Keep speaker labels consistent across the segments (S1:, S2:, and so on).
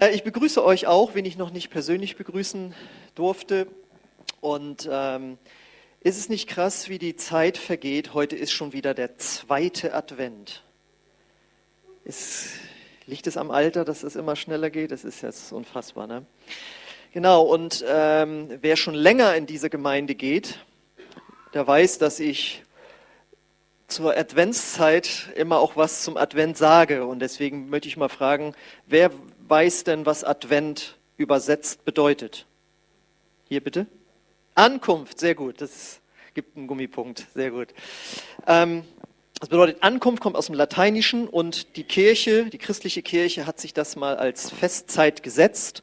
S1: Äh, ich begrüße euch auch, wenn ich noch nicht persönlich begrüßen durfte. Und ähm, ist es nicht krass, wie die Zeit vergeht? Heute ist schon wieder der zweite Advent. Ist, liegt es am Alter, dass es immer schneller geht? Das ist jetzt unfassbar, ne? Genau, und ähm, wer schon länger in diese Gemeinde geht, der weiß, dass ich zur Adventszeit immer auch was zum Advent sage. Und deswegen möchte ich mal fragen, wer weiß denn, was Advent übersetzt bedeutet? Hier bitte. Ankunft, sehr gut. Das gibt einen Gummipunkt, sehr gut. Ähm, das bedeutet, Ankunft kommt aus dem Lateinischen und die Kirche, die christliche Kirche hat sich das mal als Festzeit gesetzt,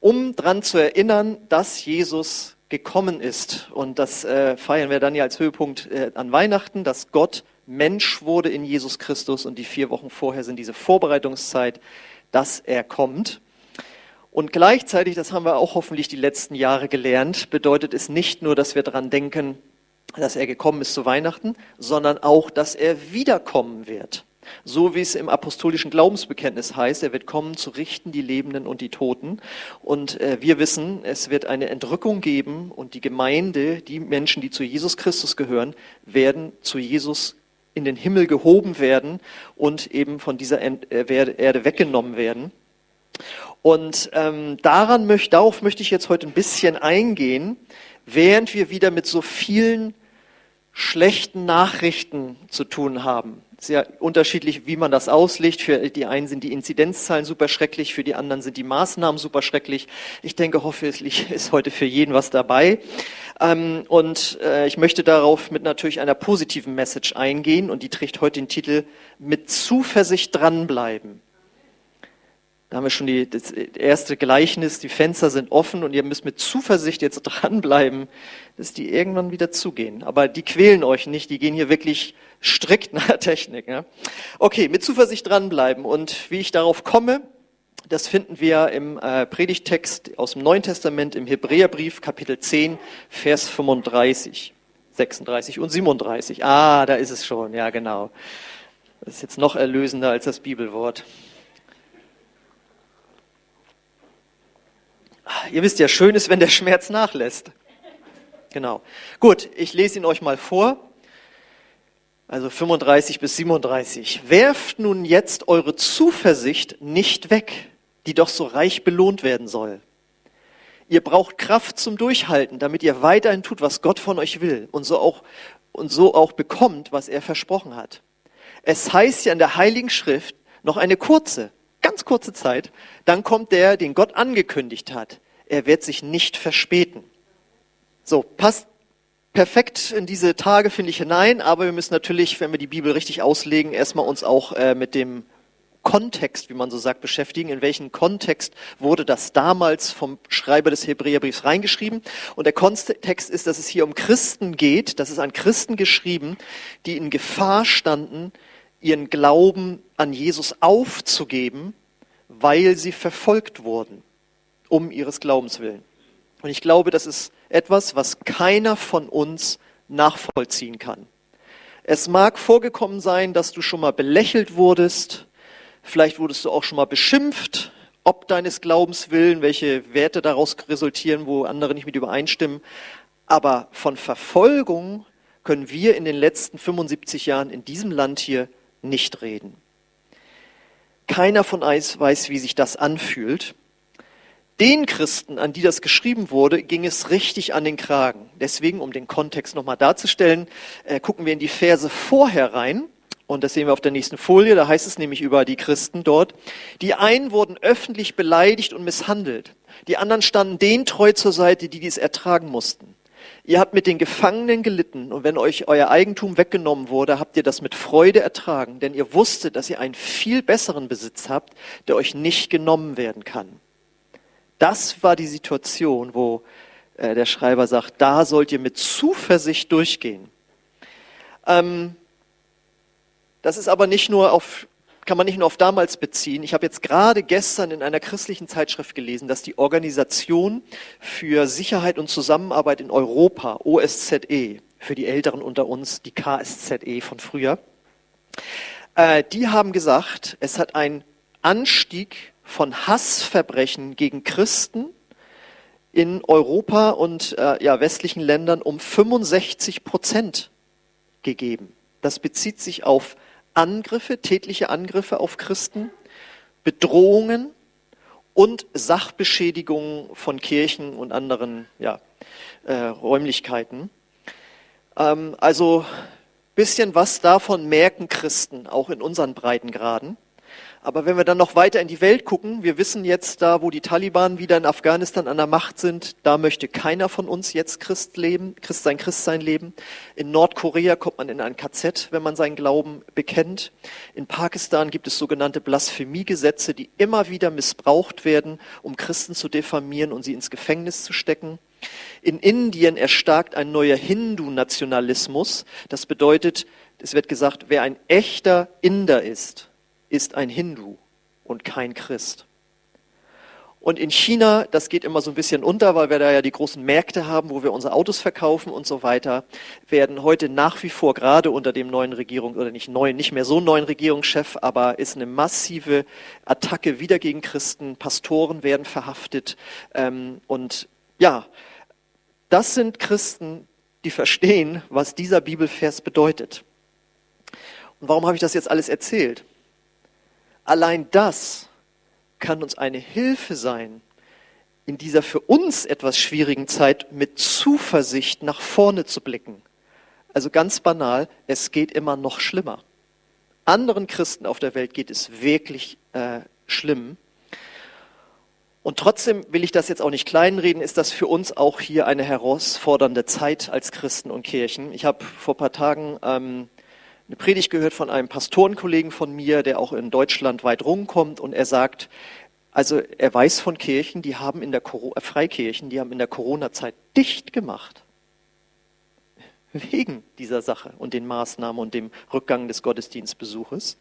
S1: um daran zu erinnern, dass Jesus gekommen ist. Und das äh, feiern wir dann ja als Höhepunkt äh, an Weihnachten, dass Gott Mensch wurde in Jesus Christus und die vier Wochen vorher sind diese Vorbereitungszeit, dass er kommt. Und gleichzeitig, das haben wir auch hoffentlich die letzten Jahre gelernt, bedeutet es nicht nur, dass wir daran denken, dass er gekommen ist zu Weihnachten, sondern auch, dass er wiederkommen wird. So wie es im apostolischen Glaubensbekenntnis heißt, er wird kommen zu richten die Lebenden und die Toten. Und äh, wir wissen, es wird eine Entrückung geben und die Gemeinde, die Menschen, die zu Jesus Christus gehören, werden zu Jesus in den Himmel gehoben werden und eben von dieser äh, Erde weggenommen werden. Und ähm, daran möchte, darauf möchte ich jetzt heute ein bisschen eingehen, während wir wieder mit so vielen schlechten Nachrichten zu tun haben. Sehr unterschiedlich, wie man das auslegt. Für die einen sind die Inzidenzzahlen super schrecklich, für die anderen sind die Maßnahmen super schrecklich. Ich denke, hoffentlich ist heute für jeden was dabei. Ähm, und äh, ich möchte darauf mit natürlich einer positiven Message eingehen und die trägt heute den Titel Mit Zuversicht dranbleiben. Da haben wir schon die, das erste Gleichnis, die Fenster sind offen und ihr müsst mit Zuversicht jetzt dranbleiben, dass die irgendwann wieder zugehen. Aber die quälen euch nicht, die gehen hier wirklich strikt nach Technik. Ja? Okay, mit Zuversicht dranbleiben. Und wie ich darauf komme, das finden wir im äh, Predigtext aus dem Neuen Testament im Hebräerbrief, Kapitel 10, Vers 35, 36 und 37. Ah, da ist es schon, ja genau. Das ist jetzt noch erlösender als das Bibelwort. Ihr wisst ja, schön ist, wenn der Schmerz nachlässt. Genau. Gut, ich lese ihn euch mal vor. Also 35 bis 37. Werft nun jetzt eure Zuversicht nicht weg, die doch so reich belohnt werden soll. Ihr braucht Kraft zum Durchhalten, damit ihr weiterhin tut, was Gott von euch will und so auch, und so auch bekommt, was er versprochen hat. Es heißt ja in der Heiligen Schrift noch eine kurze, ganz kurze Zeit, dann kommt der, den Gott angekündigt hat. Er wird sich nicht verspäten. So, passt perfekt in diese Tage, finde ich, hinein, aber wir müssen natürlich, wenn wir die Bibel richtig auslegen, erstmal uns auch äh, mit dem Kontext, wie man so sagt, beschäftigen. In welchen Kontext wurde das damals vom Schreiber des Hebräerbriefs reingeschrieben? Und der Kontext ist, dass es hier um Christen geht, das ist an Christen geschrieben, die in Gefahr standen, ihren Glauben an Jesus aufzugeben, weil sie verfolgt wurden, um ihres Glaubens willen. Und ich glaube, das ist etwas, was keiner von uns nachvollziehen kann. Es mag vorgekommen sein, dass du schon mal belächelt wurdest, vielleicht wurdest du auch schon mal beschimpft, ob deines Glaubens willen, welche Werte daraus resultieren, wo andere nicht mit übereinstimmen. Aber von Verfolgung können wir in den letzten 75 Jahren in diesem Land hier nicht reden. Keiner von uns weiß, wie sich das anfühlt. Den Christen, an die das geschrieben wurde, ging es richtig an den Kragen. Deswegen, um den Kontext nochmal darzustellen, äh, gucken wir in die Verse vorher rein. Und das sehen wir auf der nächsten Folie. Da heißt es nämlich über die Christen dort. Die einen wurden öffentlich beleidigt und misshandelt. Die anderen standen denen treu zur Seite, die dies ertragen mussten. Ihr habt mit den Gefangenen gelitten und wenn euch euer Eigentum weggenommen wurde, habt ihr das mit Freude ertragen, denn ihr wusstet, dass ihr einen viel besseren Besitz habt, der euch nicht genommen werden kann. Das war die Situation, wo äh, der Schreiber sagt, da sollt ihr mit Zuversicht durchgehen. Ähm, das ist aber nicht nur auf kann man nicht nur auf damals beziehen. Ich habe jetzt gerade gestern in einer christlichen Zeitschrift gelesen, dass die Organisation für Sicherheit und Zusammenarbeit in Europa, OSZE, für die Älteren unter uns, die KSZE von früher, äh, die haben gesagt, es hat ein Anstieg von Hassverbrechen gegen Christen in Europa und äh, ja, westlichen Ländern um 65 Prozent gegeben. Das bezieht sich auf Angriffe, tätliche Angriffe auf Christen, Bedrohungen und Sachbeschädigungen von Kirchen und anderen ja, äh, Räumlichkeiten. Ähm, also bisschen was davon merken Christen auch in unseren Breitengraden. Aber wenn wir dann noch weiter in die Welt gucken, wir wissen jetzt da, wo die Taliban wieder in Afghanistan an der Macht sind, da möchte keiner von uns jetzt Christ leben, Christ sein Christsein leben. In Nordkorea kommt man in ein KZ, wenn man seinen Glauben bekennt. In Pakistan gibt es sogenannte Blasphemiegesetze, die immer wieder missbraucht werden, um Christen zu diffamieren und sie ins Gefängnis zu stecken. In Indien erstarkt ein neuer Hindu-Nationalismus. Das bedeutet, es wird gesagt, wer ein echter Inder ist, ist ein Hindu und kein Christ. Und in China, das geht immer so ein bisschen unter, weil wir da ja die großen Märkte haben, wo wir unsere Autos verkaufen und so weiter, werden heute nach wie vor gerade unter dem neuen Regierung oder nicht neuen, nicht mehr so neuen Regierungschef, aber ist eine massive Attacke wieder gegen Christen. Pastoren werden verhaftet ähm, und ja, das sind Christen, die verstehen, was dieser Bibelvers bedeutet. Und warum habe ich das jetzt alles erzählt? Allein das kann uns eine Hilfe sein, in dieser für uns etwas schwierigen Zeit mit Zuversicht nach vorne zu blicken. Also ganz banal, es geht immer noch schlimmer. Anderen Christen auf der Welt geht es wirklich äh, schlimm. Und trotzdem will ich das jetzt auch nicht kleinreden, ist das für uns auch hier eine herausfordernde Zeit als Christen und Kirchen. Ich habe vor ein paar Tagen ähm, eine Predigt gehört von einem Pastorenkollegen von mir, der auch in Deutschland weit rumkommt und er sagt, also er weiß von Kirchen, die haben in der äh, Freikirchen, die haben in der Corona-Zeit dicht gemacht. Wegen dieser Sache und den Maßnahmen und dem Rückgang des Gottesdienstbesuches.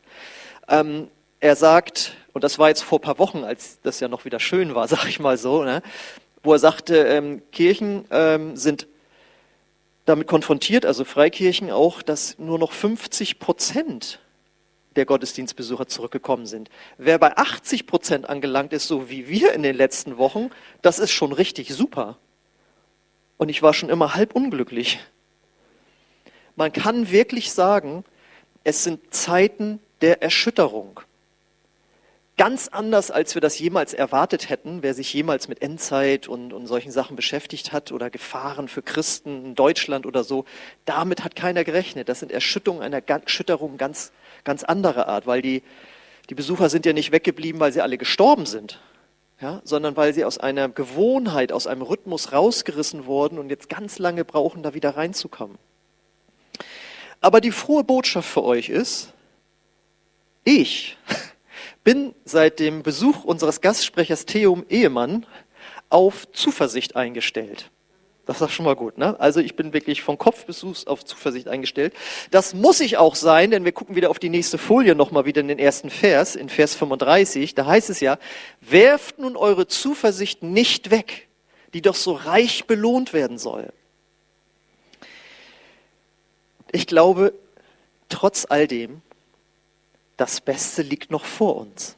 S1: Ähm, er sagt, und das war jetzt vor ein paar Wochen, als das ja noch wieder schön war, sag ich mal so, ne, wo er sagte, ähm, Kirchen ähm, sind damit konfrontiert, also Freikirchen auch, dass nur noch 50 Prozent der Gottesdienstbesucher zurückgekommen sind. Wer bei 80 Prozent angelangt ist, so wie wir in den letzten Wochen, das ist schon richtig super. Und ich war schon immer halb unglücklich. Man kann wirklich sagen, es sind Zeiten der Erschütterung. Ganz anders, als wir das jemals erwartet hätten, wer sich jemals mit Endzeit und, und solchen Sachen beschäftigt hat oder Gefahren für Christen in Deutschland oder so. Damit hat keiner gerechnet. Das sind Erschütterungen einer Erschütterung ganz, ganz anderer Art, weil die, die Besucher sind ja nicht weggeblieben, weil sie alle gestorben sind, ja, sondern weil sie aus einer Gewohnheit, aus einem Rhythmus rausgerissen wurden und jetzt ganz lange brauchen, da wieder reinzukommen. Aber die frohe Botschaft für euch ist, ich bin seit dem Besuch unseres Gastsprechers Theum Ehemann auf Zuversicht eingestellt. Das ist schon mal gut, ne? Also ich bin wirklich von Kopf bis Fuß auf Zuversicht eingestellt. Das muss ich auch sein, denn wir gucken wieder auf die nächste Folie nochmal wieder in den ersten Vers, in Vers 35. Da heißt es ja, werft nun eure Zuversicht nicht weg, die doch so reich belohnt werden soll. Ich glaube, trotz all dem das Beste liegt noch vor uns.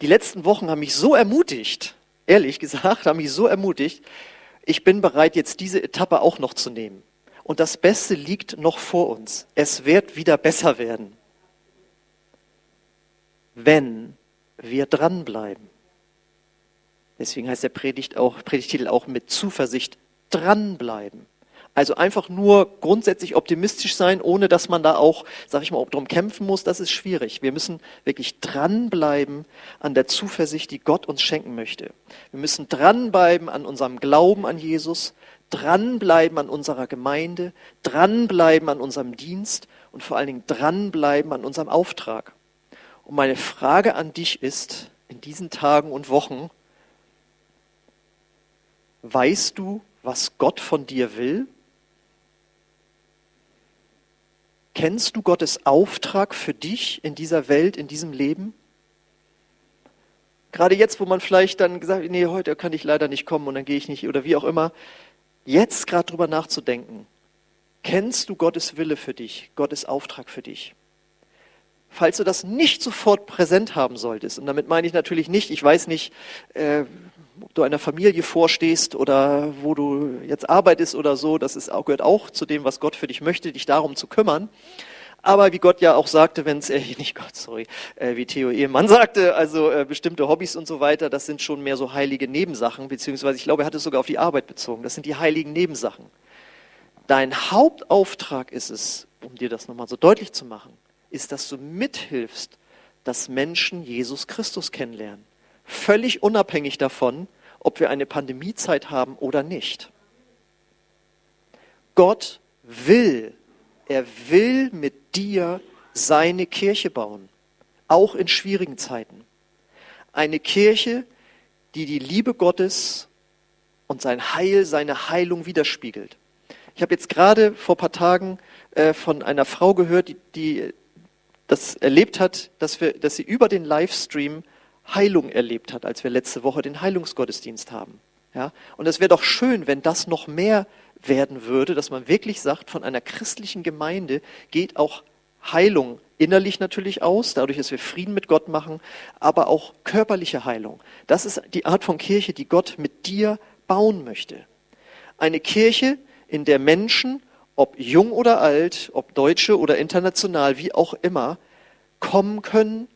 S1: Die letzten Wochen haben mich so ermutigt, ehrlich gesagt, haben mich so ermutigt, ich bin bereit, jetzt diese Etappe auch noch zu nehmen. Und das Beste liegt noch vor uns. Es wird wieder besser werden, wenn wir dranbleiben. Deswegen heißt der Predigt auch, Predigtitel auch mit Zuversicht dranbleiben. Also einfach nur grundsätzlich optimistisch sein, ohne dass man da auch, sag ich mal, darum kämpfen muss, das ist schwierig. Wir müssen wirklich dranbleiben an der Zuversicht, die Gott uns schenken möchte. Wir müssen dranbleiben an unserem Glauben an Jesus, dranbleiben an unserer Gemeinde, dranbleiben an unserem Dienst und vor allen Dingen dranbleiben an unserem Auftrag. Und meine Frage an dich ist, in diesen Tagen und Wochen, weißt du, was Gott von dir will? Kennst du Gottes Auftrag für dich in dieser Welt, in diesem Leben? Gerade jetzt, wo man vielleicht dann gesagt hat, nee, heute kann ich leider nicht kommen und dann gehe ich nicht oder wie auch immer, jetzt gerade drüber nachzudenken. Kennst du Gottes Wille für dich, Gottes Auftrag für dich? falls du das nicht sofort präsent haben solltest, und damit meine ich natürlich nicht, ich weiß nicht, äh, ob du einer Familie vorstehst oder wo du jetzt arbeitest oder so, das ist gehört auch zu dem, was Gott für dich möchte, dich darum zu kümmern. Aber wie Gott ja auch sagte, wenn es, äh, nicht Gott, sorry, äh, wie Theo Ehemann sagte, also äh, bestimmte Hobbys und so weiter, das sind schon mehr so heilige Nebensachen, beziehungsweise ich glaube, er hat es sogar auf die Arbeit bezogen. Das sind die heiligen Nebensachen. Dein Hauptauftrag ist es, um dir das nochmal so deutlich zu machen, ist, dass du mithilfst, dass Menschen Jesus Christus kennenlernen. Völlig unabhängig davon, ob wir eine Pandemiezeit haben oder nicht. Gott will, er will mit dir seine Kirche bauen, auch in schwierigen Zeiten. Eine Kirche, die die Liebe Gottes und sein Heil, seine Heilung widerspiegelt. Ich habe jetzt gerade vor ein paar Tagen äh, von einer Frau gehört, die, die das erlebt hat, dass, wir, dass sie über den Livestream Heilung erlebt hat, als wir letzte Woche den Heilungsgottesdienst haben. Ja? Und es wäre doch schön, wenn das noch mehr werden würde, dass man wirklich sagt, von einer christlichen Gemeinde geht auch Heilung innerlich natürlich aus, dadurch, dass wir Frieden mit Gott machen, aber auch körperliche Heilung. Das ist die Art von Kirche, die Gott mit dir bauen möchte. Eine Kirche, in der Menschen, ob jung oder alt, ob deutsche oder international, wie auch immer, kommen können,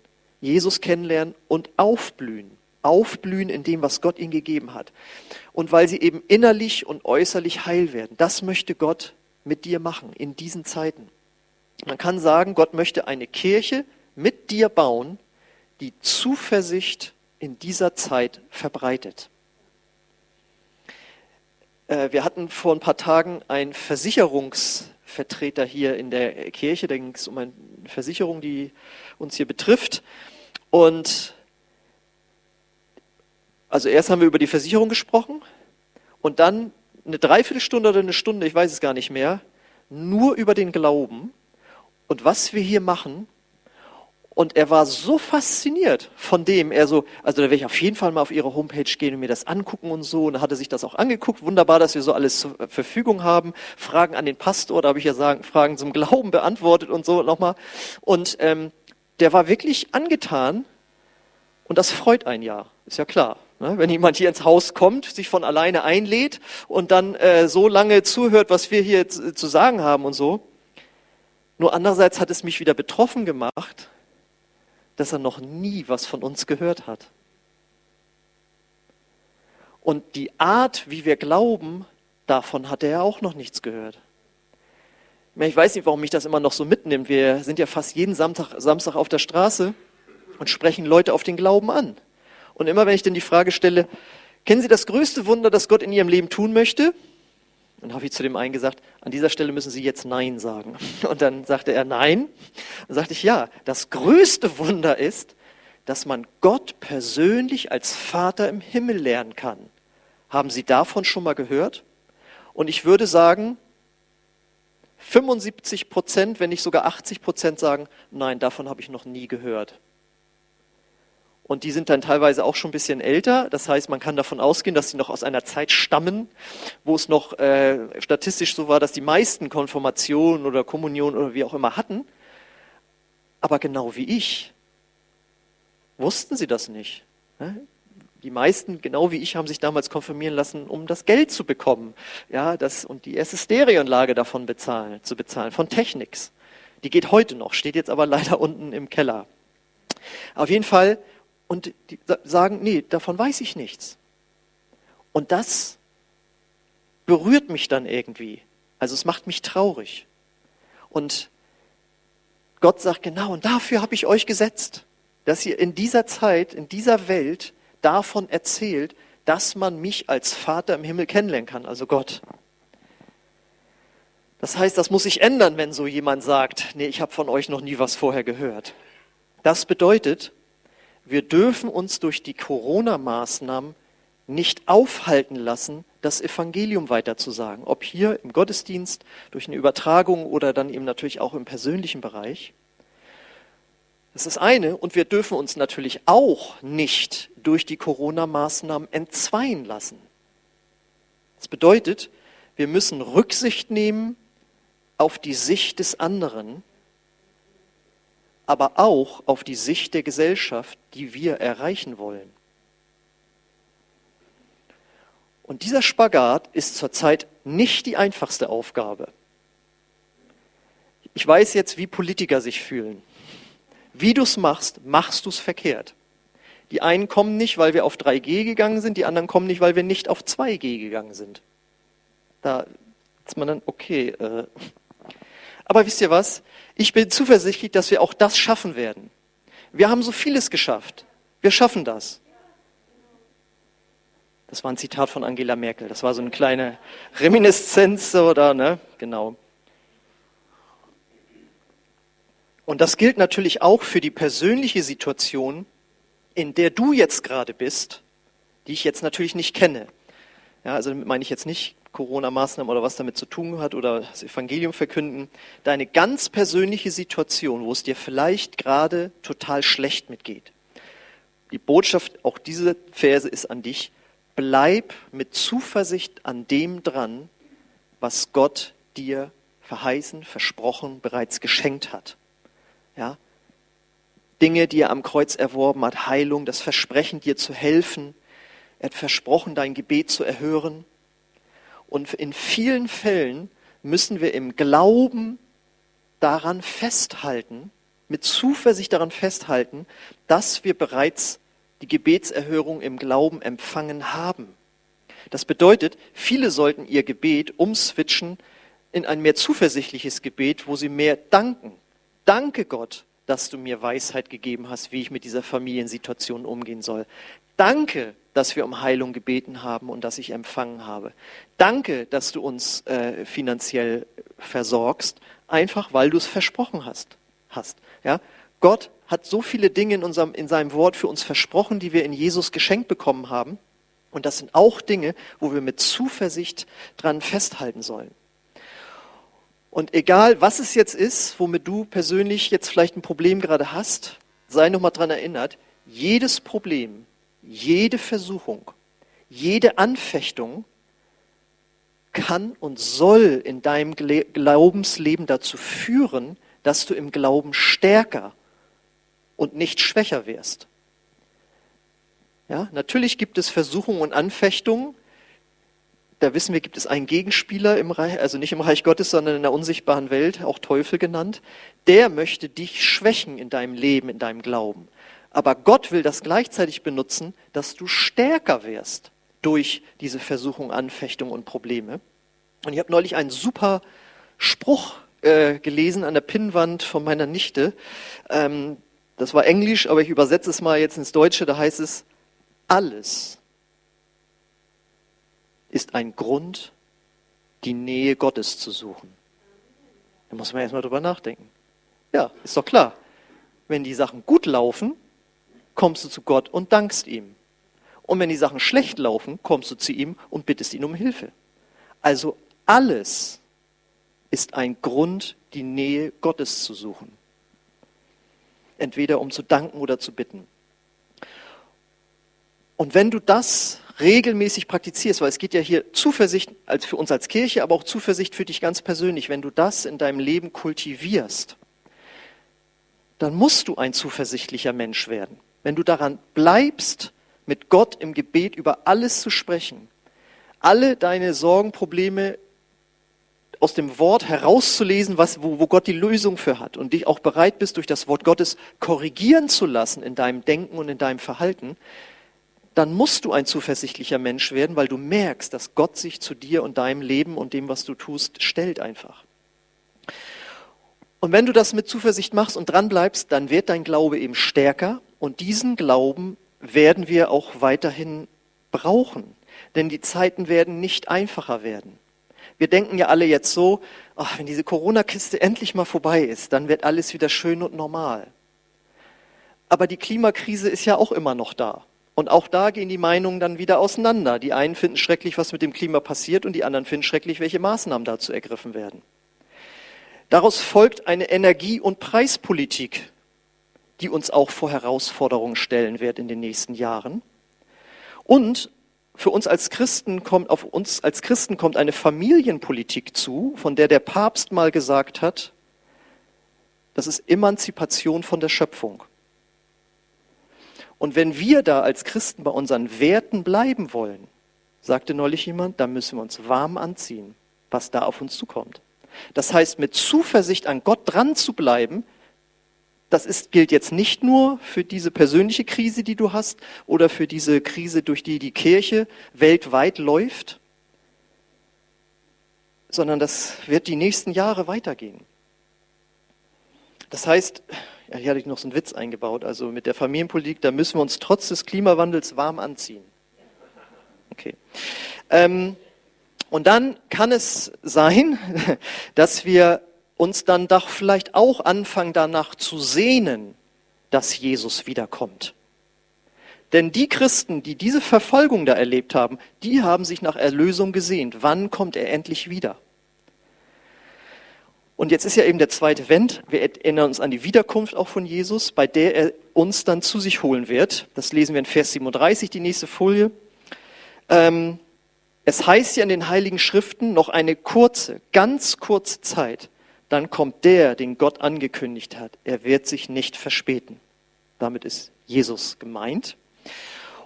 S1: Jesus kennenlernen und aufblühen. Aufblühen in dem, was Gott ihnen gegeben hat. Und weil sie eben innerlich und äußerlich heil werden. Das möchte Gott mit dir machen in diesen Zeiten. Man kann sagen, Gott möchte eine Kirche mit dir bauen, die Zuversicht in dieser Zeit verbreitet. Äh, wir hatten vor ein paar Tagen einen Versicherungsvertreter hier in der Kirche. Da ging es um eine Versicherung, die uns hier betrifft. Und also erst haben wir über die Versicherung gesprochen und dann eine Dreiviertelstunde oder eine Stunde, ich weiß es gar nicht mehr, nur über den Glauben und was wir hier machen und er war so fasziniert von dem, er so, also da werde ich auf jeden Fall mal auf ihre Homepage gehen und mir das angucken und so. Und dann hat er sich das auch angeguckt. Wunderbar, dass wir so alles zur Verfügung haben. Fragen an den Pastor, da habe ich ja sagen, Fragen zum Glauben beantwortet und so nochmal. Und ähm, der war wirklich angetan und das freut ein Jahr, ist ja klar. Ne? Wenn jemand hier ins Haus kommt, sich von alleine einlädt und dann äh, so lange zuhört, was wir hier zu sagen haben und so. Nur andererseits hat es mich wieder betroffen gemacht, dass er noch nie was von uns gehört hat. Und die Art, wie wir glauben, davon hat er ja auch noch nichts gehört. Ich weiß nicht, warum mich das immer noch so mitnimmt. Wir sind ja fast jeden Samstag, Samstag auf der Straße und sprechen Leute auf den Glauben an. Und immer wenn ich dann die Frage stelle, kennen Sie das größte Wunder, das Gott in Ihrem Leben tun möchte? Dann habe ich zu dem einen gesagt, an dieser Stelle müssen Sie jetzt Nein sagen. Und dann sagte er Nein. Dann sagte ich, ja, das größte Wunder ist, dass man Gott persönlich als Vater im Himmel lernen kann. Haben Sie davon schon mal gehört? Und ich würde sagen, 75 Prozent, wenn nicht sogar 80 Prozent sagen, nein, davon habe ich noch nie gehört. Und die sind dann teilweise auch schon ein bisschen älter. Das heißt, man kann davon ausgehen, dass sie noch aus einer Zeit stammen, wo es noch äh, statistisch so war, dass die meisten Konfirmationen oder Kommunionen oder wie auch immer hatten. Aber genau wie ich wussten sie das nicht. Die meisten, genau wie ich, haben sich damals konfirmieren lassen, um das Geld zu bekommen. Ja, das, und die erste Stereoanlage davon bezahlen, zu bezahlen, von Technics. Die geht heute noch, steht jetzt aber leider unten im Keller. Auf jeden Fall und die sagen, nee, davon weiß ich nichts. Und das berührt mich dann irgendwie. Also es macht mich traurig. Und Gott sagt, genau, und dafür habe ich euch gesetzt, dass ihr in dieser Zeit, in dieser Welt davon erzählt, dass man mich als Vater im Himmel kennenlernen kann, also Gott. Das heißt, das muss sich ändern, wenn so jemand sagt, nee, ich habe von euch noch nie was vorher gehört. Das bedeutet, wir dürfen uns durch die Corona-Maßnahmen nicht aufhalten lassen, das Evangelium weiterzusagen. Ob hier im Gottesdienst, durch eine Übertragung oder dann eben natürlich auch im persönlichen Bereich. Das ist eine. Und wir dürfen uns natürlich auch nicht durch die Corona-Maßnahmen entzweien lassen. Das bedeutet, wir müssen Rücksicht nehmen auf die Sicht des anderen aber auch auf die Sicht der Gesellschaft, die wir erreichen wollen. Und dieser Spagat ist zurzeit nicht die einfachste Aufgabe. Ich weiß jetzt, wie Politiker sich fühlen. Wie du es machst, machst du es verkehrt. Die einen kommen nicht, weil wir auf 3G gegangen sind, die anderen kommen nicht, weil wir nicht auf 2G gegangen sind. Da ist man dann, okay. Äh. Aber wisst ihr was? Ich bin zuversichtlich, dass wir auch das schaffen werden. Wir haben so vieles geschafft. Wir schaffen das. Das war ein Zitat von Angela Merkel. Das war so eine kleine Reminiszenz oder, ne? Genau. Und das gilt natürlich auch für die persönliche Situation, in der du jetzt gerade bist, die ich jetzt natürlich nicht kenne. Ja, also damit meine ich jetzt nicht Corona-Maßnahmen oder was damit zu tun hat oder das Evangelium verkünden. Deine ganz persönliche Situation, wo es dir vielleicht gerade total schlecht mitgeht. Die Botschaft, auch diese Verse ist an dich. Bleib mit Zuversicht an dem dran, was Gott dir verheißen, versprochen, bereits geschenkt hat. Ja? Dinge, die er am Kreuz erworben hat, Heilung, das Versprechen, dir zu helfen. Er hat versprochen, dein Gebet zu erhören. Und in vielen Fällen müssen wir im Glauben daran festhalten, mit Zuversicht daran festhalten, dass wir bereits die Gebetserhörung im Glauben empfangen haben. Das bedeutet, viele sollten ihr Gebet umswitchen in ein mehr zuversichtliches Gebet, wo sie mehr danken Danke Gott, dass du mir Weisheit gegeben hast, wie ich mit dieser Familiensituation umgehen soll. Danke, dass wir um Heilung gebeten haben und dass ich empfangen habe. Danke, dass du uns äh, finanziell versorgst, einfach weil du es versprochen hast. hast ja? Gott hat so viele Dinge in, unserem, in seinem Wort für uns versprochen, die wir in Jesus geschenkt bekommen haben. Und das sind auch Dinge, wo wir mit Zuversicht dran festhalten sollen. Und egal, was es jetzt ist, womit du persönlich jetzt vielleicht ein Problem gerade hast, sei nochmal dran erinnert, jedes Problem, jede Versuchung, jede Anfechtung kann und soll in deinem Glaubensleben dazu führen, dass du im Glauben stärker und nicht schwächer wirst. Ja, natürlich gibt es Versuchungen und Anfechtungen, da wissen wir, gibt es einen Gegenspieler im Reich, also nicht im Reich Gottes, sondern in der unsichtbaren Welt, auch Teufel genannt. Der möchte dich schwächen in deinem Leben, in deinem Glauben. Aber Gott will das gleichzeitig benutzen, dass du stärker wirst durch diese Versuchung, Anfechtung und Probleme. Und ich habe neulich einen super Spruch äh, gelesen an der Pinnwand von meiner Nichte. Ähm, das war Englisch, aber ich übersetze es mal jetzt ins Deutsche. Da heißt es, alles, ist ein Grund, die Nähe Gottes zu suchen. Da muss man erstmal drüber nachdenken. Ja, ist doch klar. Wenn die Sachen gut laufen, kommst du zu Gott und dankst ihm. Und wenn die Sachen schlecht laufen, kommst du zu ihm und bittest ihn um Hilfe. Also alles ist ein Grund, die Nähe Gottes zu suchen. Entweder um zu danken oder zu bitten. Und wenn du das regelmäßig praktizierst, weil es geht ja hier Zuversicht als für uns als Kirche, aber auch Zuversicht für dich ganz persönlich, wenn du das in deinem Leben kultivierst, dann musst du ein zuversichtlicher Mensch werden. Wenn du daran bleibst, mit Gott im Gebet über alles zu sprechen, alle deine Sorgen, Probleme aus dem Wort herauszulesen, was, wo, wo Gott die Lösung für hat und dich auch bereit bist, durch das Wort Gottes korrigieren zu lassen in deinem Denken und in deinem Verhalten, dann musst du ein zuversichtlicher Mensch werden, weil du merkst, dass Gott sich zu dir und deinem Leben und dem, was du tust, stellt einfach. Und wenn du das mit Zuversicht machst und dran bleibst, dann wird dein Glaube eben stärker und diesen Glauben werden wir auch weiterhin brauchen, denn die Zeiten werden nicht einfacher werden. Wir denken ja alle jetzt so, ach, wenn diese Corona-Kiste endlich mal vorbei ist, dann wird alles wieder schön und normal. Aber die Klimakrise ist ja auch immer noch da. Und auch da gehen die Meinungen dann wieder auseinander. Die einen finden schrecklich, was mit dem Klima passiert, und die anderen finden schrecklich, welche Maßnahmen dazu ergriffen werden. Daraus folgt eine Energie- und Preispolitik, die uns auch vor Herausforderungen stellen wird in den nächsten Jahren. Und für uns als Christen kommt, auf uns als Christen kommt eine Familienpolitik zu, von der der Papst mal gesagt hat, Das ist Emanzipation von der Schöpfung. Und wenn wir da als Christen bei unseren Werten bleiben wollen, sagte neulich jemand, dann müssen wir uns warm anziehen, was da auf uns zukommt. Das heißt, mit Zuversicht an Gott dran zu bleiben, das ist, gilt jetzt nicht nur für diese persönliche Krise, die du hast, oder für diese Krise, durch die die Kirche weltweit läuft, sondern das wird die nächsten Jahre weitergehen. Das heißt, ja, hier hatte ich noch so einen Witz eingebaut, also mit der Familienpolitik, da müssen wir uns trotz des Klimawandels warm anziehen. Okay. Ähm, und dann kann es sein, dass wir uns dann doch vielleicht auch anfangen danach zu sehnen, dass Jesus wiederkommt. Denn die Christen, die diese Verfolgung da erlebt haben, die haben sich nach Erlösung gesehnt. Wann kommt er endlich wieder? Und jetzt ist ja eben der zweite Wendt. Wir erinnern uns an die Wiederkunft auch von Jesus, bei der er uns dann zu sich holen wird. Das lesen wir in Vers 37, die nächste Folie. Ähm, es heißt ja in den Heiligen Schriften noch eine kurze, ganz kurze Zeit. Dann kommt der, den Gott angekündigt hat. Er wird sich nicht verspäten. Damit ist Jesus gemeint.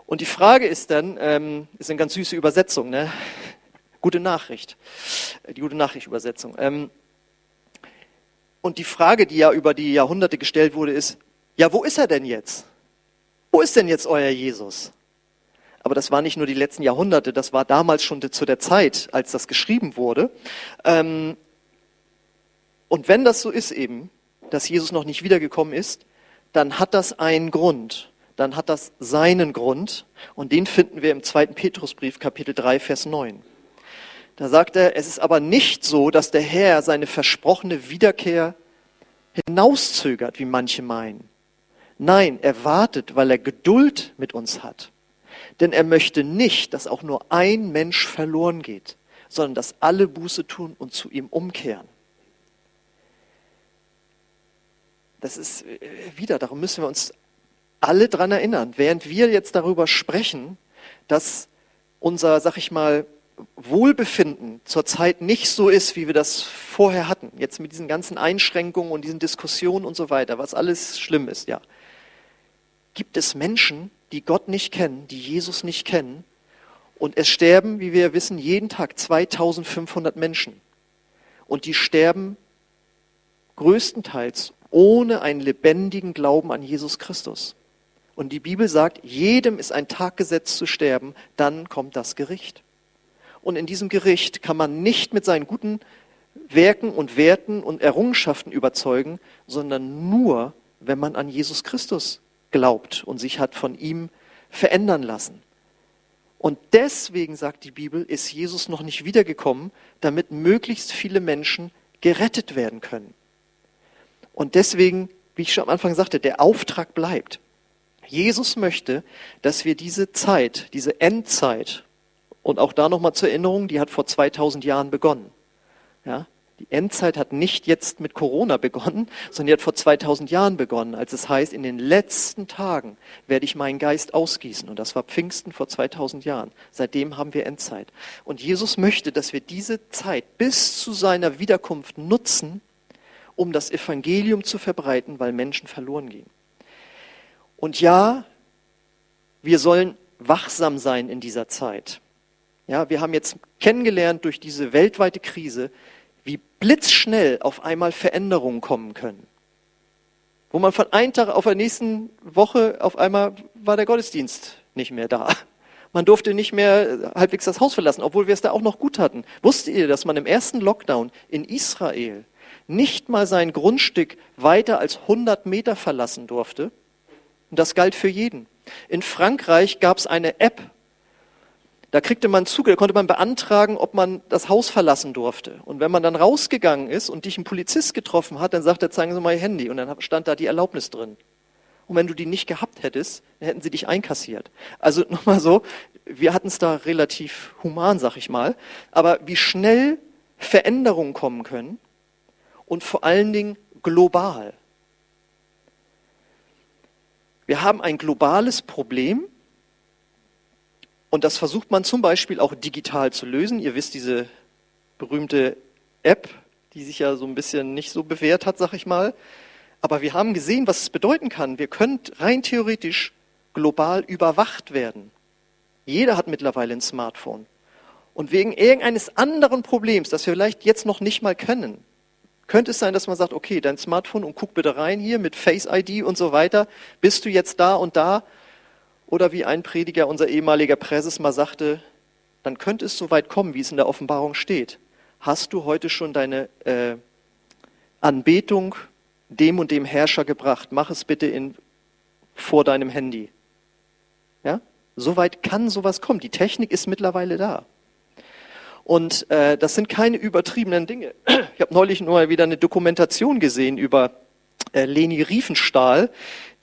S1: Und die Frage ist dann, ähm, ist eine ganz süße Übersetzung, ne? Gute Nachricht. Die gute Nachricht-Übersetzung. Ähm, und die Frage, die ja über die Jahrhunderte gestellt wurde, ist, ja, wo ist er denn jetzt? Wo ist denn jetzt euer Jesus? Aber das war nicht nur die letzten Jahrhunderte, das war damals schon zu der Zeit, als das geschrieben wurde. Ähm, und wenn das so ist eben, dass Jesus noch nicht wiedergekommen ist, dann hat das einen Grund. Dann hat das seinen Grund. Und den finden wir im zweiten Petrusbrief, Kapitel 3, Vers 9. Da sagt er, es ist aber nicht so, dass der Herr seine versprochene Wiederkehr hinauszögert, wie manche meinen. Nein, er wartet, weil er Geduld mit uns hat. Denn er möchte nicht, dass auch nur ein Mensch verloren geht, sondern dass alle Buße tun und zu ihm umkehren. Das ist äh, wieder, darum müssen wir uns alle dran erinnern, während wir jetzt darüber sprechen, dass unser, sag ich mal, Wohlbefinden zurzeit nicht so ist, wie wir das vorher hatten, jetzt mit diesen ganzen Einschränkungen und diesen Diskussionen und so weiter, was alles schlimm ist, ja, gibt es Menschen, die Gott nicht kennen, die Jesus nicht kennen, und es sterben, wie wir wissen, jeden Tag 2500 Menschen. Und die sterben größtenteils ohne einen lebendigen Glauben an Jesus Christus. Und die Bibel sagt, jedem ist ein Tag gesetzt zu sterben, dann kommt das Gericht. Und in diesem Gericht kann man nicht mit seinen guten Werken und Werten und Errungenschaften überzeugen, sondern nur, wenn man an Jesus Christus glaubt und sich hat von ihm verändern lassen. Und deswegen, sagt die Bibel, ist Jesus noch nicht wiedergekommen, damit möglichst viele Menschen gerettet werden können. Und deswegen, wie ich schon am Anfang sagte, der Auftrag bleibt. Jesus möchte, dass wir diese Zeit, diese Endzeit, und auch da nochmal zur Erinnerung, die hat vor 2000 Jahren begonnen. Ja, die Endzeit hat nicht jetzt mit Corona begonnen, sondern die hat vor 2000 Jahren begonnen, als es heißt, in den letzten Tagen werde ich meinen Geist ausgießen. Und das war Pfingsten vor 2000 Jahren. Seitdem haben wir Endzeit. Und Jesus möchte, dass wir diese Zeit bis zu seiner Wiederkunft nutzen, um das Evangelium zu verbreiten, weil Menschen verloren gehen. Und ja, wir sollen wachsam sein in dieser Zeit. Ja, wir haben jetzt kennengelernt durch diese weltweite Krise, wie blitzschnell auf einmal Veränderungen kommen können. Wo man von einem Tag auf der nächsten Woche auf einmal war der Gottesdienst nicht mehr da. Man durfte nicht mehr halbwegs das Haus verlassen, obwohl wir es da auch noch gut hatten. Wusstet ihr, dass man im ersten Lockdown in Israel nicht mal sein Grundstück weiter als 100 Meter verlassen durfte? Und das galt für jeden. In Frankreich gab es eine App, da kriegte man Zugriff, da konnte man beantragen, ob man das Haus verlassen durfte. Und wenn man dann rausgegangen ist und dich ein Polizist getroffen hat, dann sagt er, zeigen Sie mal Ihr Handy. Und dann stand da die Erlaubnis drin. Und wenn du die nicht gehabt hättest, dann hätten sie dich einkassiert. Also nochmal so, wir hatten es da relativ human, sag ich mal. Aber wie schnell Veränderungen kommen können und vor allen Dingen global. Wir haben ein globales Problem, und das versucht man zum Beispiel auch digital zu lösen. Ihr wisst, diese berühmte App, die sich ja so ein bisschen nicht so bewährt hat, sag ich mal. Aber wir haben gesehen, was es bedeuten kann. Wir können rein theoretisch global überwacht werden. Jeder hat mittlerweile ein Smartphone. Und wegen irgendeines anderen Problems, das wir vielleicht jetzt noch nicht mal können, könnte es sein, dass man sagt, okay, dein Smartphone und guck bitte rein hier mit Face ID und so weiter, bist du jetzt da und da? Oder wie ein Prediger, unser ehemaliger Präses mal sagte, dann könnte es so weit kommen, wie es in der Offenbarung steht. Hast du heute schon deine äh, Anbetung dem und dem Herrscher gebracht? Mach es bitte in, vor deinem Handy. Ja? So weit kann sowas kommen. Die Technik ist mittlerweile da. Und äh, das sind keine übertriebenen Dinge. Ich habe neulich nur mal wieder eine Dokumentation gesehen über Leni Riefenstahl,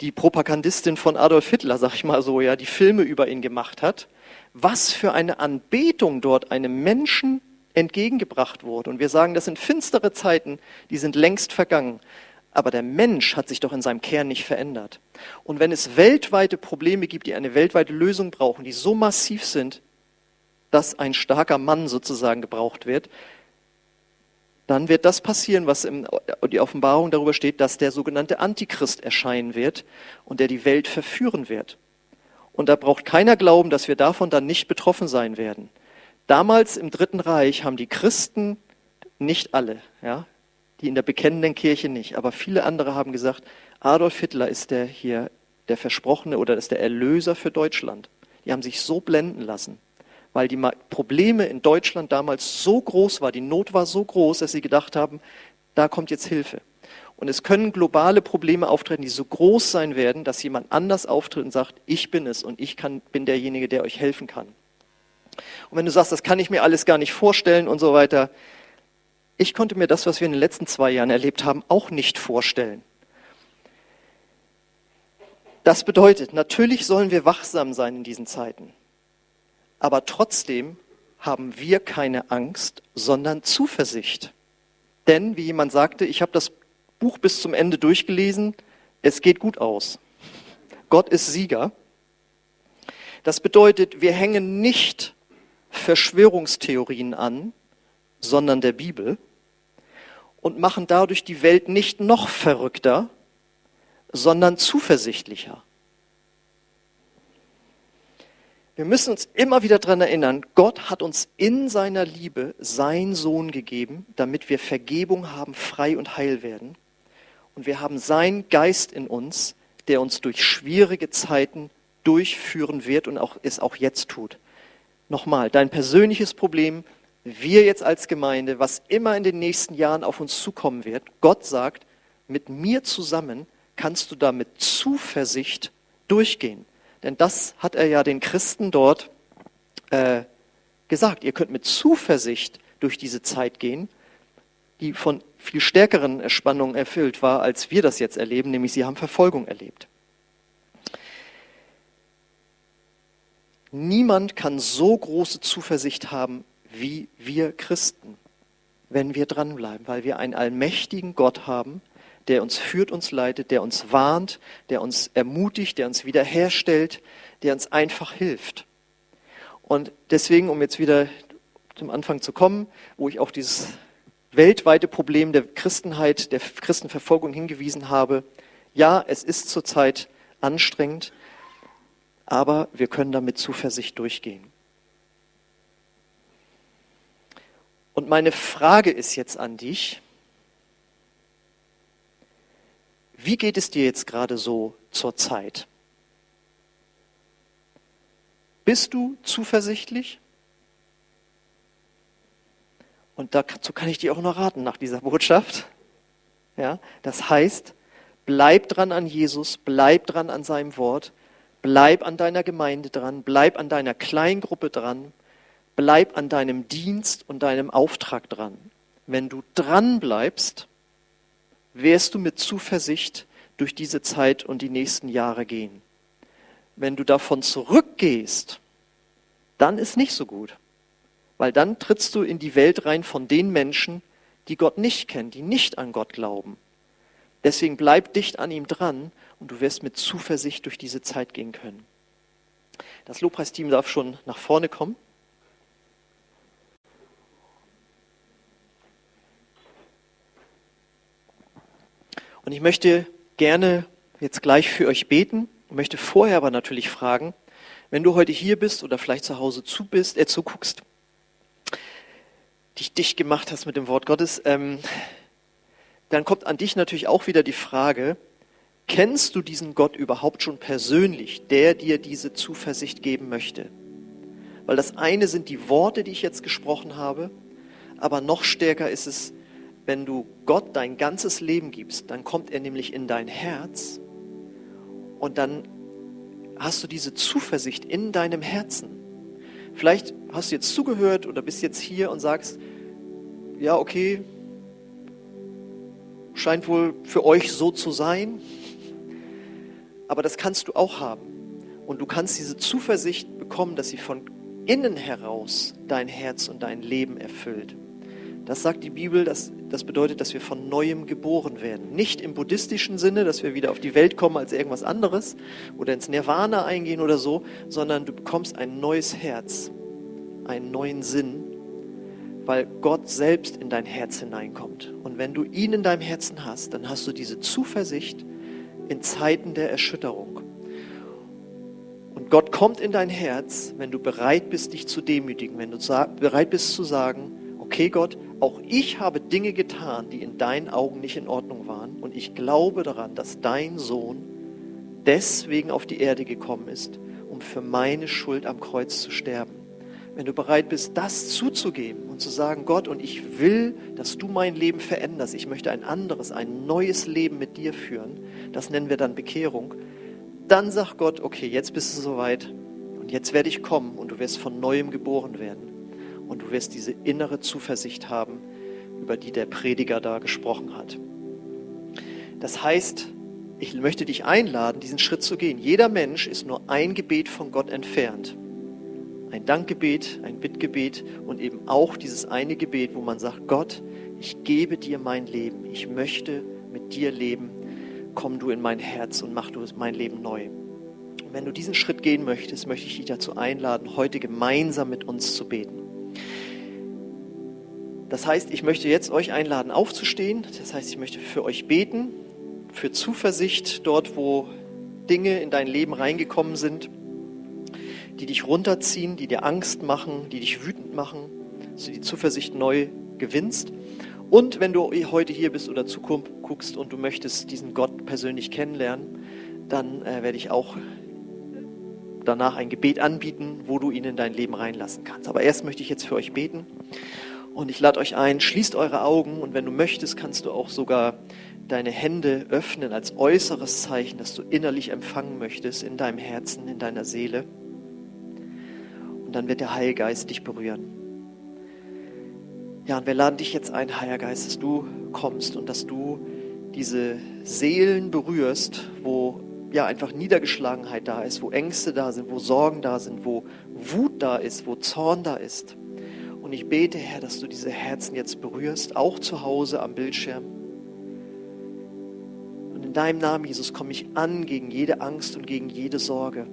S1: die Propagandistin von Adolf Hitler, sag ich mal so, ja, die Filme über ihn gemacht hat. Was für eine Anbetung dort einem Menschen entgegengebracht wurde. Und wir sagen, das sind finstere Zeiten, die sind längst vergangen. Aber der Mensch hat sich doch in seinem Kern nicht verändert. Und wenn es weltweite Probleme gibt, die eine weltweite Lösung brauchen, die so massiv sind, dass ein starker Mann sozusagen gebraucht wird, dann wird das passieren, was in die Offenbarung darüber steht, dass der sogenannte Antichrist erscheinen wird und der die Welt verführen wird. Und da braucht keiner glauben, dass wir davon dann nicht betroffen sein werden. Damals im Dritten Reich haben die Christen, nicht alle, ja, die in der bekennenden Kirche nicht, aber viele andere haben gesagt, Adolf Hitler ist der hier der Versprochene oder ist der Erlöser für Deutschland. Die haben sich so blenden lassen weil die Probleme in Deutschland damals so groß war, die Not war so groß, dass sie gedacht haben, da kommt jetzt Hilfe. Und es können globale Probleme auftreten, die so groß sein werden, dass jemand anders auftritt und sagt, ich bin es und ich kann, bin derjenige, der euch helfen kann. Und wenn du sagst, das kann ich mir alles gar nicht vorstellen und so weiter, ich konnte mir das, was wir in den letzten zwei Jahren erlebt haben, auch nicht vorstellen. Das bedeutet, natürlich sollen wir wachsam sein in diesen Zeiten aber trotzdem haben wir keine Angst, sondern Zuversicht. Denn, wie jemand sagte, ich habe das Buch bis zum Ende durchgelesen, es geht gut aus. Gott ist Sieger. Das bedeutet, wir hängen nicht Verschwörungstheorien an, sondern der Bibel und machen dadurch die Welt nicht noch verrückter, sondern zuversichtlicher. Wir müssen uns immer wieder daran erinnern, Gott hat uns in seiner Liebe seinen Sohn gegeben, damit wir Vergebung haben, frei und heil werden. Und wir haben seinen Geist in uns, der uns durch schwierige Zeiten durchführen wird und auch, es auch jetzt tut. Nochmal, dein persönliches Problem, wir jetzt als Gemeinde, was immer in den nächsten Jahren auf uns zukommen wird, Gott sagt, mit mir zusammen kannst du da mit Zuversicht durchgehen. Denn das hat er ja den Christen dort äh, gesagt. Ihr könnt mit Zuversicht durch diese Zeit gehen, die von viel stärkeren Spannungen erfüllt war, als wir das jetzt erleben, nämlich sie haben Verfolgung erlebt. Niemand kann so große Zuversicht haben wie wir Christen, wenn wir dranbleiben, weil wir einen allmächtigen Gott haben, der uns führt, uns leitet, der uns warnt, der uns ermutigt, der uns wiederherstellt, der uns einfach hilft. Und deswegen, um jetzt wieder zum Anfang zu kommen, wo ich auch dieses weltweite Problem der Christenheit, der Christenverfolgung hingewiesen habe, ja, es ist zurzeit anstrengend, aber wir können damit Zuversicht durchgehen. Und meine Frage ist jetzt an dich, Wie geht es dir jetzt gerade so zur Zeit? Bist du zuversichtlich? Und dazu kann ich dir auch noch raten nach dieser Botschaft. Ja, das heißt, bleib dran an Jesus, bleib dran an seinem Wort, bleib an deiner Gemeinde dran, bleib an deiner Kleingruppe dran, bleib an deinem Dienst und deinem Auftrag dran. Wenn du dran bleibst, wirst du mit Zuversicht durch diese Zeit und die nächsten Jahre gehen. Wenn du davon zurückgehst, dann ist nicht so gut, weil dann trittst du in die Welt rein von den Menschen, die Gott nicht kennen, die nicht an Gott glauben. Deswegen bleib dicht an ihm dran und du wirst mit Zuversicht durch diese Zeit gehen können. Das Lobpreisteam darf schon nach vorne kommen. Und ich möchte gerne jetzt gleich für euch beten, ich möchte vorher aber natürlich fragen, wenn du heute hier bist oder vielleicht zu Hause zu bist, äh, zuguckst, dich dicht gemacht hast mit dem Wort Gottes, ähm, dann kommt an dich natürlich auch wieder die Frage, kennst du diesen Gott überhaupt schon persönlich, der dir diese Zuversicht geben möchte? Weil das eine sind die Worte, die ich jetzt gesprochen habe, aber noch stärker ist es, wenn du Gott dein ganzes Leben gibst, dann kommt er nämlich in dein Herz und dann hast du diese Zuversicht in deinem Herzen. Vielleicht hast du jetzt zugehört oder bist jetzt hier und sagst, ja, okay, scheint wohl für euch so zu sein, aber das kannst du auch haben. Und du kannst diese Zuversicht bekommen, dass sie von innen heraus dein Herz und dein Leben erfüllt. Das sagt die Bibel, das, das bedeutet, dass wir von neuem geboren werden. Nicht im buddhistischen Sinne, dass wir wieder auf die Welt kommen als irgendwas anderes oder ins Nirvana eingehen oder so, sondern du bekommst ein neues Herz, einen neuen Sinn, weil Gott selbst in dein Herz hineinkommt. Und wenn du ihn in deinem Herzen hast, dann hast du diese Zuversicht in Zeiten der Erschütterung. Und Gott kommt in dein Herz, wenn du bereit bist, dich zu demütigen, wenn du bereit bist zu sagen, okay Gott, auch ich habe Dinge getan, die in deinen Augen nicht in Ordnung waren. Und ich glaube daran, dass dein Sohn deswegen auf die Erde gekommen ist, um für meine Schuld am Kreuz zu sterben. Wenn du bereit bist, das zuzugeben und zu sagen, Gott, und ich will, dass du mein Leben veränderst, ich möchte ein anderes, ein neues Leben mit dir führen, das nennen wir dann Bekehrung, dann sagt Gott, okay, jetzt bist du soweit. Und jetzt werde ich kommen und du wirst von neuem geboren werden und du wirst diese innere Zuversicht haben, über die der Prediger da gesprochen hat. Das heißt, ich möchte dich einladen, diesen Schritt zu gehen. Jeder Mensch ist nur ein Gebet von Gott entfernt. Ein Dankgebet, ein Bittgebet und eben auch dieses eine Gebet, wo man sagt, Gott, ich gebe dir mein Leben. Ich möchte mit dir leben. Komm du in mein Herz und mach du mein Leben neu. Und wenn du diesen Schritt gehen möchtest, möchte ich dich dazu einladen, heute gemeinsam mit uns zu beten. Das heißt, ich möchte jetzt euch einladen, aufzustehen. Das heißt, ich möchte für euch beten, für Zuversicht dort, wo Dinge in dein Leben reingekommen sind, die dich runterziehen, die dir Angst machen, die dich wütend machen, dass du die Zuversicht neu gewinnst. Und wenn du heute hier bist oder Zukunft guckst und du möchtest diesen Gott persönlich kennenlernen, dann äh, werde ich auch danach ein Gebet anbieten, wo du ihn in dein Leben reinlassen kannst. Aber erst möchte ich jetzt für euch beten. Und ich lade euch ein, schließt eure Augen und wenn du möchtest, kannst du auch sogar deine Hände öffnen als äußeres Zeichen, dass du innerlich empfangen möchtest in deinem Herzen, in deiner Seele. Und dann wird der Heilgeist dich berühren. Ja, und wir laden dich jetzt ein, Heiliger Geist, dass du kommst und dass du diese Seelen berührst, wo ja einfach Niedergeschlagenheit da ist, wo Ängste da sind, wo Sorgen da sind, wo Wut da ist, wo Zorn da ist. Und ich bete, Herr, dass du diese Herzen jetzt berührst, auch zu Hause am Bildschirm. Und in deinem Namen, Jesus, komme ich an gegen jede Angst und gegen jede Sorge.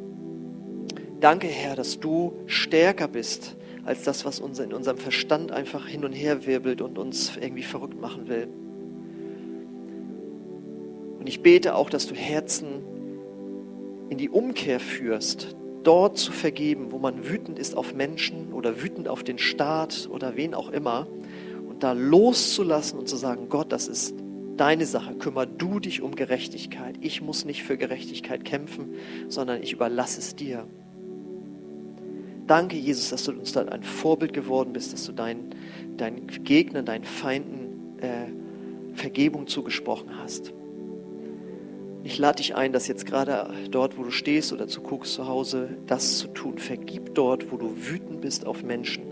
S1: Danke, Herr, dass du stärker bist als das, was uns in unserem Verstand einfach hin und her wirbelt und uns irgendwie verrückt machen will. Und ich bete auch, dass du Herzen in die Umkehr führst, dort zu vergeben, wo man wütend ist auf Menschen oder wütend auf den Staat oder wen auch immer und da loszulassen und zu sagen, Gott, das ist deine Sache, kümmer du dich um Gerechtigkeit. Ich muss nicht für Gerechtigkeit kämpfen, sondern ich überlasse es dir. Danke, Jesus, dass du uns da ein Vorbild geworden bist, dass du deinen, deinen Gegnern, deinen Feinden äh, Vergebung zugesprochen hast. Ich lade dich ein, das jetzt gerade dort, wo du stehst oder zuguckst zu Hause, das zu tun. Vergib dort, wo du wütend bist auf Menschen.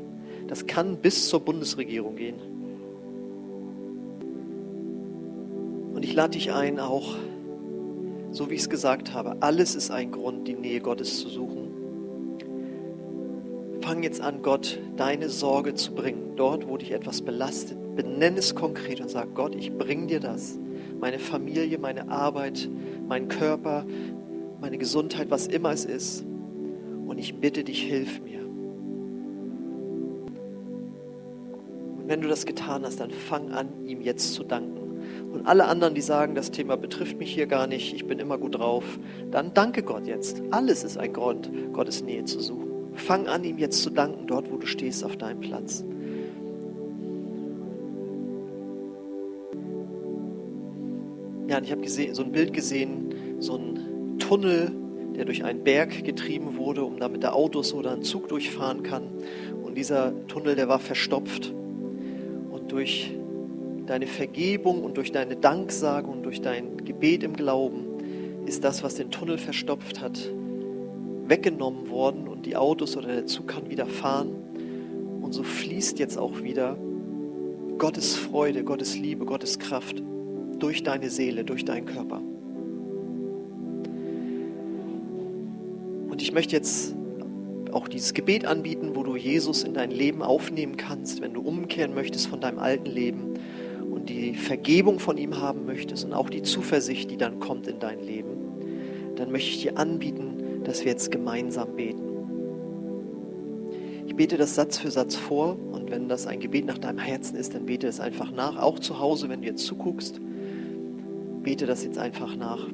S1: Das kann bis zur Bundesregierung gehen. Und ich lade dich ein, auch, so wie ich es gesagt habe, alles ist ein Grund, die Nähe Gottes zu suchen. Fang jetzt an, Gott deine Sorge zu bringen. Dort, wo dich etwas belastet, benenn es konkret und sag, Gott, ich bring dir das meine Familie, meine Arbeit, mein Körper, meine Gesundheit, was immer es ist. Und ich bitte dich, hilf mir. Und wenn du das getan hast, dann fang an, ihm jetzt zu danken Und alle anderen, die sagen, das Thema betrifft mich hier gar nicht, ich bin immer gut drauf, dann danke Gott jetzt. Alles ist ein Grund, Gottes Nähe zu suchen. Fang an, ihm jetzt zu danken, dort, wo du stehst, auf deinem Platz. Ja, und ich habe so ein Bild gesehen, so ein Tunnel, der durch einen Berg getrieben wurde, um damit der Autos oder ein Zug durchfahren kann. Und dieser Tunnel, der war verstopft. Und durch deine Vergebung und durch deine Danksage und durch dein Gebet im Glauben ist das, was den Tunnel verstopft hat, weggenommen worden und die Autos oder der Zug kann wieder fahren. Und so fließt jetzt auch wieder Gottes Freude, Gottes Liebe, Gottes Kraft durch deine Seele, durch deinen Körper. Und ich möchte jetzt auch dieses Gebet anbieten, wo du Jesus in dein Leben aufnehmen kannst, wenn du umkehren möchtest von deinem alten Leben und die Vergebung von ihm haben möchtest und auch die Zuversicht, die dann kommt in dein Leben, dann möchte ich dir anbieten, dass wir jetzt gemeinsam beten. Ich bete das Satz für Satz vor und wenn das ein Gebet nach deinem Herzen ist, dann bete es einfach nach. Auch zu Hause, wenn du jetzt zuguckst, bete das jetzt einfach nach.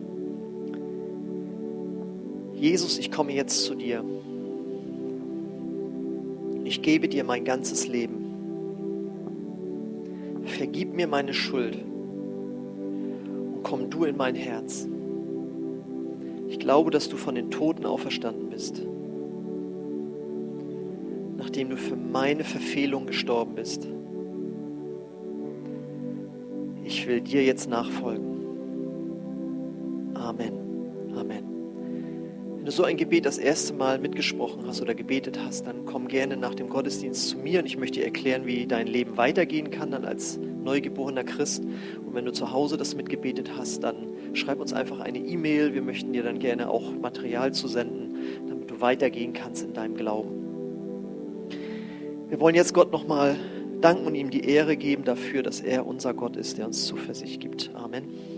S1: Jesus, ich komme jetzt zu dir. Ich gebe dir mein ganzes Leben vergib mir meine Schuld und komm du in mein Herz. Ich glaube, dass du von den Toten auferstanden bist, nachdem du für meine Verfehlung gestorben bist. Ich will dir jetzt nachfolgen. Du so ein Gebet das erste Mal mitgesprochen hast oder gebetet hast, dann komm gerne nach dem Gottesdienst zu mir und ich möchte dir erklären, wie dein Leben weitergehen kann, dann als neugeborener Christ. Und wenn du zu Hause das mitgebetet hast, dann schreib uns einfach eine E-Mail. Wir möchten dir dann gerne auch Material zusenden, damit du weitergehen kannst in deinem Glauben. Wir wollen jetzt Gott nochmal danken und ihm die Ehre geben dafür, dass er unser Gott ist, der uns Zuversicht gibt. Amen.